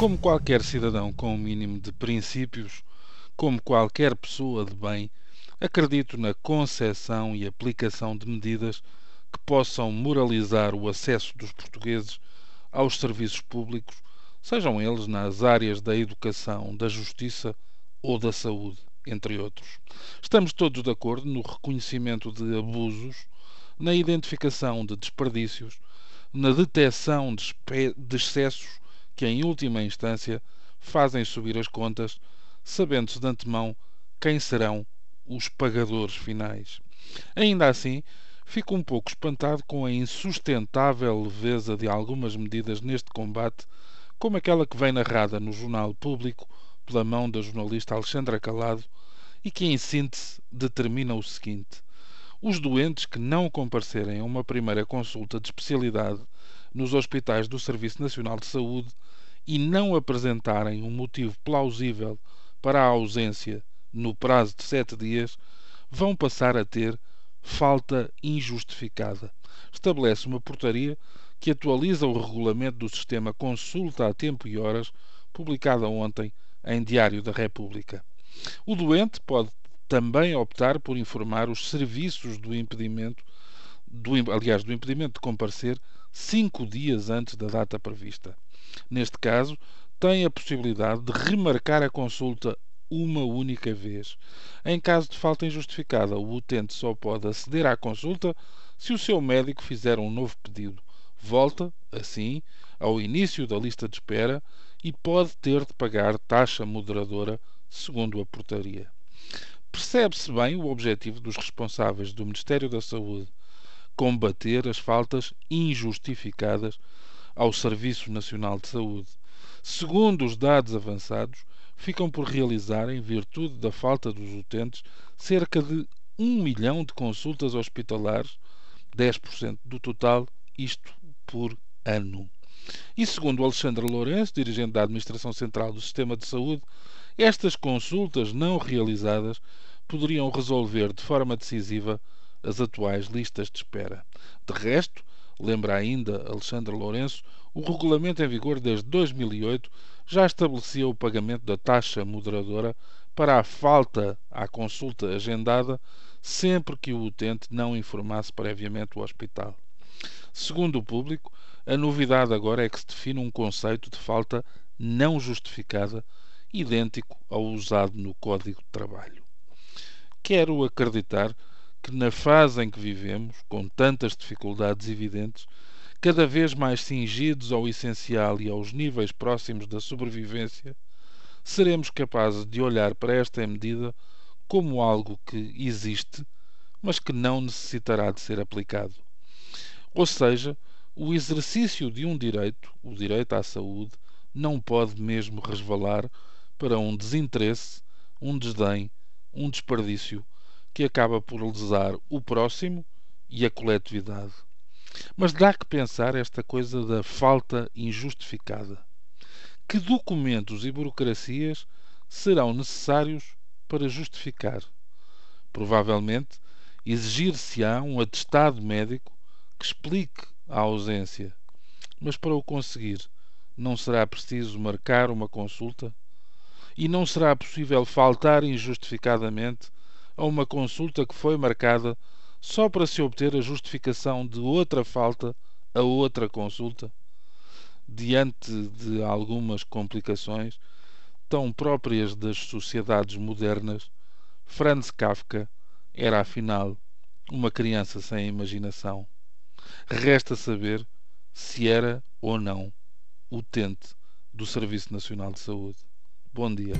Como qualquer cidadão com um mínimo de princípios, como qualquer pessoa de bem, acredito na concepção e aplicação de medidas que possam moralizar o acesso dos portugueses aos serviços públicos, sejam eles nas áreas da educação, da justiça ou da saúde, entre outros. Estamos todos de acordo no reconhecimento de abusos, na identificação de desperdícios, na detecção de excessos que, em última instância, fazem subir as contas, sabendo-se de antemão quem serão os pagadores finais. Ainda assim, fico um pouco espantado com a insustentável leveza de algumas medidas neste combate, como aquela que vem narrada no Jornal Público pela mão da jornalista Alexandra Calado e que, em síntese, determina o seguinte: os doentes que não comparecerem a uma primeira consulta de especialidade nos hospitais do Serviço Nacional de Saúde e não apresentarem um motivo plausível para a ausência no prazo de sete dias, vão passar a ter falta injustificada. Estabelece uma portaria que atualiza o regulamento do sistema Consulta a Tempo e Horas, publicada ontem em Diário da República. O doente pode também optar por informar os serviços do impedimento, do, aliás, do impedimento de comparecer cinco dias antes da data prevista. Neste caso, tem a possibilidade de remarcar a consulta uma única vez. Em caso de falta injustificada, o utente só pode aceder à consulta se o seu médico fizer um novo pedido. Volta, assim, ao início da lista de espera e pode ter de pagar taxa moderadora, segundo a portaria. Percebe-se bem o objetivo dos responsáveis do Ministério da Saúde combater as faltas injustificadas ao Serviço Nacional de Saúde. Segundo os dados avançados, ficam por realizar, em virtude da falta dos utentes, cerca de 1 milhão de consultas hospitalares, 10% do total, isto por ano. E segundo Alexandre Lourenço, dirigente da Administração Central do Sistema de Saúde, estas consultas não realizadas poderiam resolver de forma decisiva as atuais listas de espera. De resto, lembra ainda Alexandre Lourenço, o regulamento em vigor desde 2008 já estabelecia o pagamento da taxa moderadora para a falta à consulta agendada sempre que o utente não informasse previamente o hospital. Segundo o público, a novidade agora é que se define um conceito de falta não justificada idêntico ao usado no Código de Trabalho. Quero acreditar que, na fase em que vivemos, com tantas dificuldades evidentes, cada vez mais cingidos ao essencial e aos níveis próximos da sobrevivência, seremos capazes de olhar para esta medida como algo que existe, mas que não necessitará de ser aplicado. Ou seja, o exercício de um direito, o direito à saúde, não pode mesmo resvalar para um desinteresse, um desdém, um desperdício que acaba por lesar o próximo e a coletividade. Mas dá que pensar esta coisa da falta injustificada. Que documentos e burocracias serão necessários para justificar? Provavelmente exigir-se-á um atestado médico que explique a ausência. Mas para o conseguir, não será preciso marcar uma consulta? E não será possível faltar injustificadamente a uma consulta que foi marcada só para se obter a justificação de outra falta a outra consulta? Diante de algumas complicações tão próprias das sociedades modernas, Franz Kafka era afinal uma criança sem imaginação. Resta saber se era ou não utente do Serviço Nacional de Saúde. Bom dia.